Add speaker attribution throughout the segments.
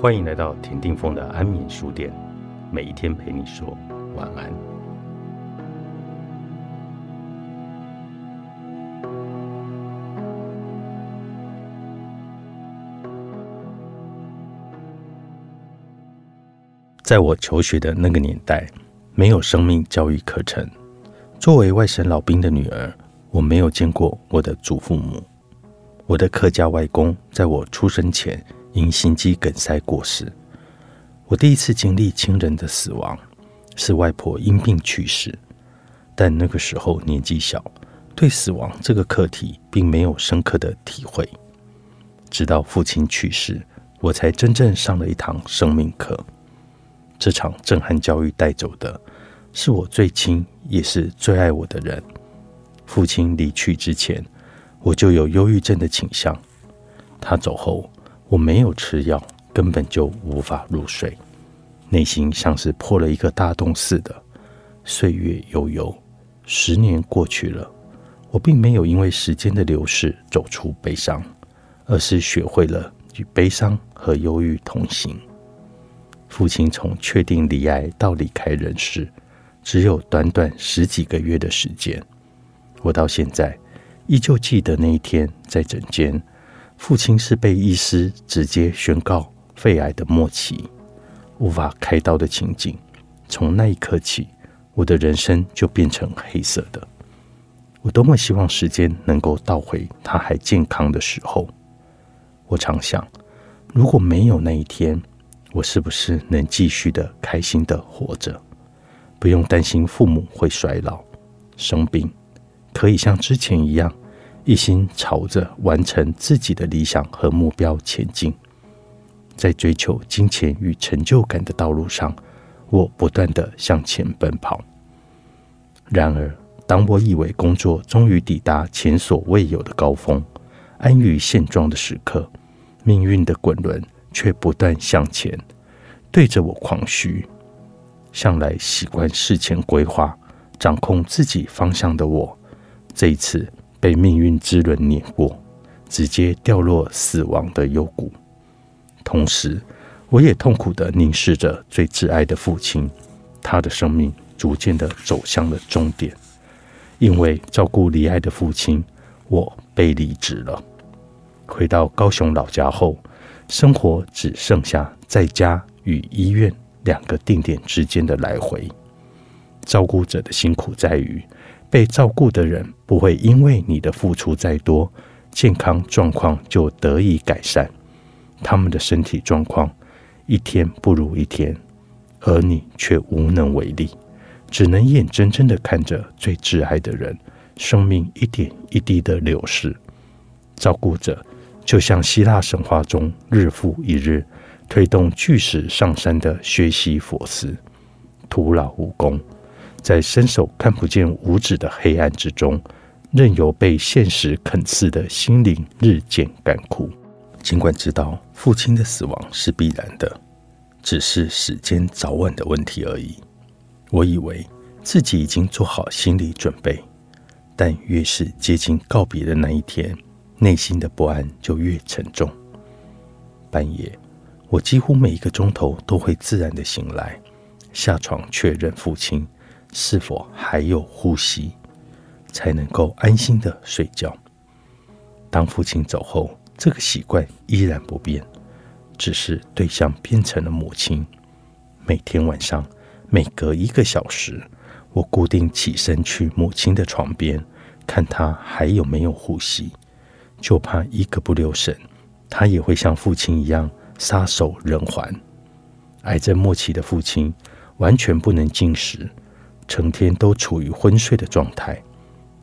Speaker 1: 欢迎来到田定峰的安眠书店，每一天陪你说晚安。在我求学的那个年代，没有生命教育课程。作为外省老兵的女儿，我没有见过我的祖父母。我的客家外公在我出生前。因心肌梗塞过世。我第一次经历亲人的死亡，是外婆因病去世。但那个时候年纪小，对死亡这个课题并没有深刻的体会。直到父亲去世，我才真正上了一堂生命课。这场震撼教育带走的，是我最亲也是最爱我的人。父亲离去之前，我就有忧郁症的倾向。他走后。我没有吃药，根本就无法入睡，内心像是破了一个大洞似的。岁月悠悠，十年过去了，我并没有因为时间的流逝走出悲伤，而是学会了与悲伤和忧郁同行。父亲从确定离癌到离开人世，只有短短十几个月的时间。我到现在依旧记得那一天在诊间。父亲是被医师直接宣告肺癌的末期，无法开刀的情景。从那一刻起，我的人生就变成黑色的。我多么希望时间能够倒回他还健康的时候。我常想，如果没有那一天，我是不是能继续的开心的活着，不用担心父母会衰老、生病，可以像之前一样。一心朝着完成自己的理想和目标前进，在追求金钱与成就感的道路上，我不断的向前奔跑。然而，当我以为工作终于抵达前所未有的高峰，安于现状的时刻，命运的滚轮却不断向前，对着我狂嘘。向来习惯事前规划、掌控自己方向的我，这一次。被命运之轮碾过，直接掉落死亡的幽谷。同时，我也痛苦的凝视着最挚爱的父亲，他的生命逐渐的走向了终点。因为照顾离爱的父亲，我被离职了。回到高雄老家后，生活只剩下在家与医院两个定点之间的来回。照顾者的辛苦在于。被照顾的人不会因为你的付出再多，健康状况就得以改善。他们的身体状况一天不如一天，而你却无能为力，只能眼睁睁的看着最挚爱的人生命一点一滴的流逝。照顾者就像希腊神话中日复一日推动巨石上山的薛西佛斯，徒劳无功。在伸手看不见五指的黑暗之中，任由被现实啃刺的心灵日渐干枯。尽管知道父亲的死亡是必然的，只是时间早晚的问题而已。我以为自己已经做好心理准备，但越是接近告别的那一天，内心的不安就越沉重。半夜，我几乎每一个钟头都会自然的醒来，下床确认父亲。是否还有呼吸，才能够安心的睡觉？当父亲走后，这个习惯依然不变，只是对象变成了母亲。每天晚上，每隔一个小时，我固定起身去母亲的床边，看她还有没有呼吸，就怕一个不留神，她也会像父亲一样撒手人寰。癌症末期的父亲完全不能进食。成天都处于昏睡的状态，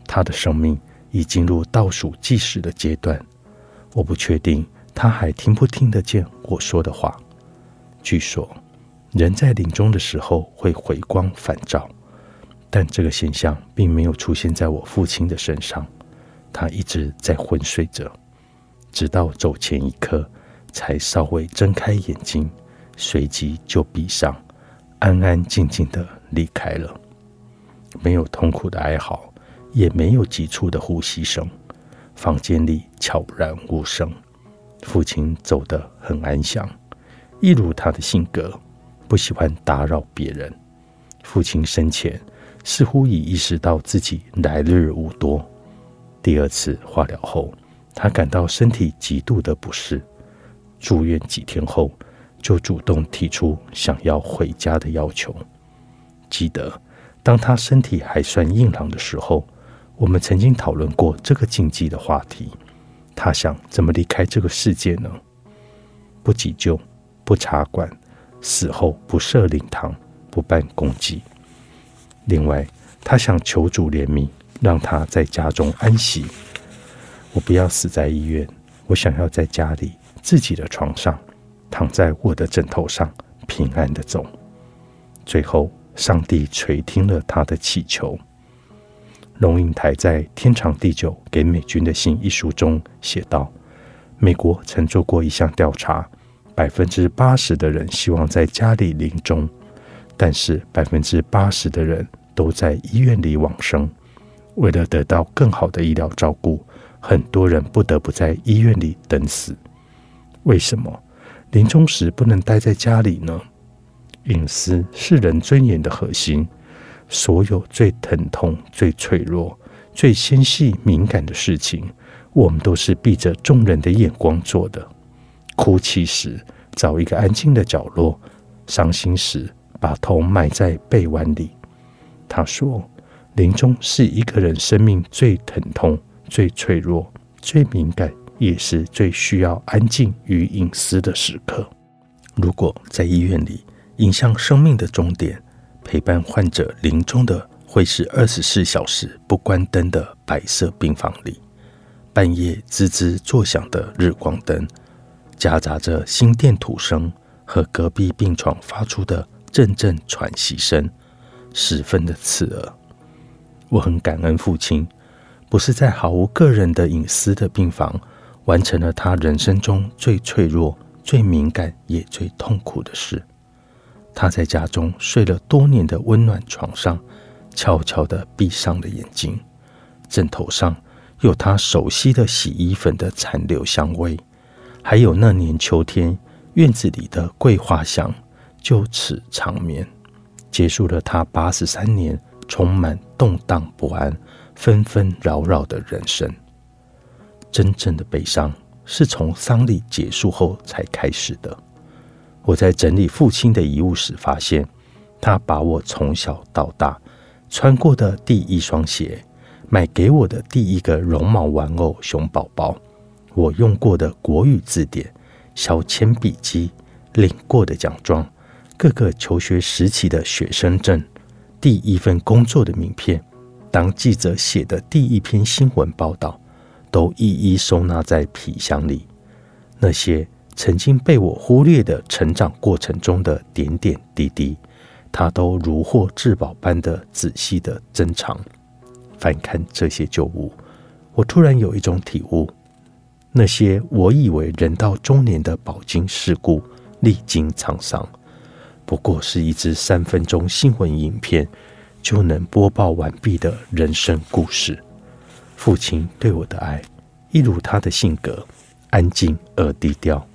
Speaker 1: 他的生命已进入倒数计时的阶段。我不确定他还听不听得见我说的话。据说，人在临终的时候会回光返照，但这个现象并没有出现在我父亲的身上。他一直在昏睡着，直到走前一刻才稍微睁开眼睛，随即就闭上，安安静静的离开了。没有痛苦的哀嚎，也没有急促的呼吸声，房间里悄然无声。父亲走得很安详，一如他的性格，不喜欢打扰别人。父亲生前似乎已意识到自己来日无多。第二次化疗后，他感到身体极度的不适，住院几天后就主动提出想要回家的要求。记得当他身体还算硬朗的时候，我们曾经讨论过这个禁忌的话题。他想怎么离开这个世界呢？不急救，不插管，死后不设灵堂。不办公祭。另外，他想求主怜悯，让他在家中安息。我不要死在医院，我想要在家里自己的床上，躺在我的枕头上，平安的走。最后，上帝垂听了他的祈求。龙应台在《天长地久给美军的信》一书中写道：“美国曾做过一项调查，百分之八十的人希望在家里临终。”但是百分之八十的人都在医院里往生。为了得到更好的医疗照顾，很多人不得不在医院里等死。为什么临终时不能待在家里呢？隐私是人尊严的核心。所有最疼痛、最脆弱、最纤细敏感的事情，我们都是闭着众人的眼光做的。哭泣时找一个安静的角落，伤心时。把头埋在背弯里。他说：“临终是一个人生命最疼痛、最脆弱、最敏感，也是最需要安静与隐私的时刻。如果在医院里，影响生命的终点，陪伴患者临终的，会是二十四小时不关灯的白色病房里，半夜吱吱作响的日光灯，夹杂着心电图声和隔壁病床发出的。”阵阵喘息声，十分的刺耳。我很感恩父亲，不是在毫无个人的隐私的病房，完成了他人生中最脆弱、最敏感也最痛苦的事。他在家中睡了多年的温暖床上，悄悄地闭上了眼睛。枕头上有他熟悉的洗衣粉的残留香味，还有那年秋天院子里的桂花香。就此长眠，结束了他八十三年充满动荡不安、纷纷扰扰的人生。真正的悲伤是从丧礼结束后才开始的。我在整理父亲的遗物时，发现他把我从小到大穿过的第一双鞋、买给我的第一个绒毛玩偶熊宝宝、我用过的国语字典、小铅笔机、领过的奖状。各个求学时期的学生证、第一份工作的名片、当记者写的第一篇新闻报道，都一一收纳在皮箱里。那些曾经被我忽略的成长过程中的点点滴滴，他都如获至宝般的仔细的珍藏。翻看这些旧物，我突然有一种体悟：那些我以为人到中年的饱经世故、历经沧桑。不过是一支三分钟新闻影片就能播报完毕的人生故事。父亲对我的爱，一如他的性格，安静而低调，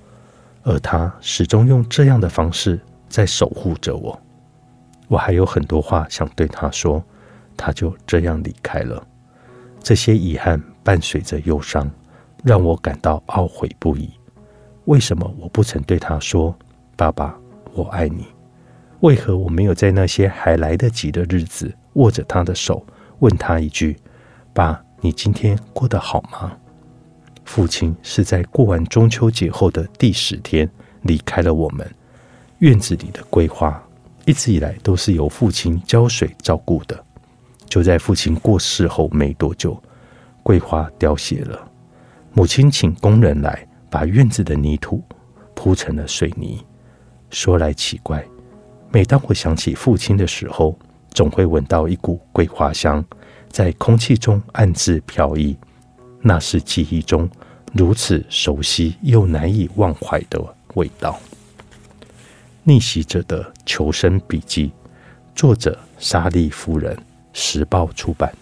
Speaker 1: 而他始终用这样的方式在守护着我。我还有很多话想对他说，他就这样离开了。这些遗憾伴随着忧伤，让我感到懊悔不已。为什么我不曾对他说：“爸爸，我爱你？”为何我没有在那些还来得及的日子握着他的手，问他一句：“爸，你今天过得好吗？”父亲是在过完中秋节后的第十天离开了我们。院子里的桂花一直以来都是由父亲浇水照顾的。就在父亲过世后没多久，桂花凋谢了。母亲请工人来把院子的泥土铺成了水泥。说来奇怪。每当我想起父亲的时候，总会闻到一股桂花香在空气中暗自飘逸，那是记忆中如此熟悉又难以忘怀的味道。逆袭者的求生笔记，作者沙利夫人，时报出版。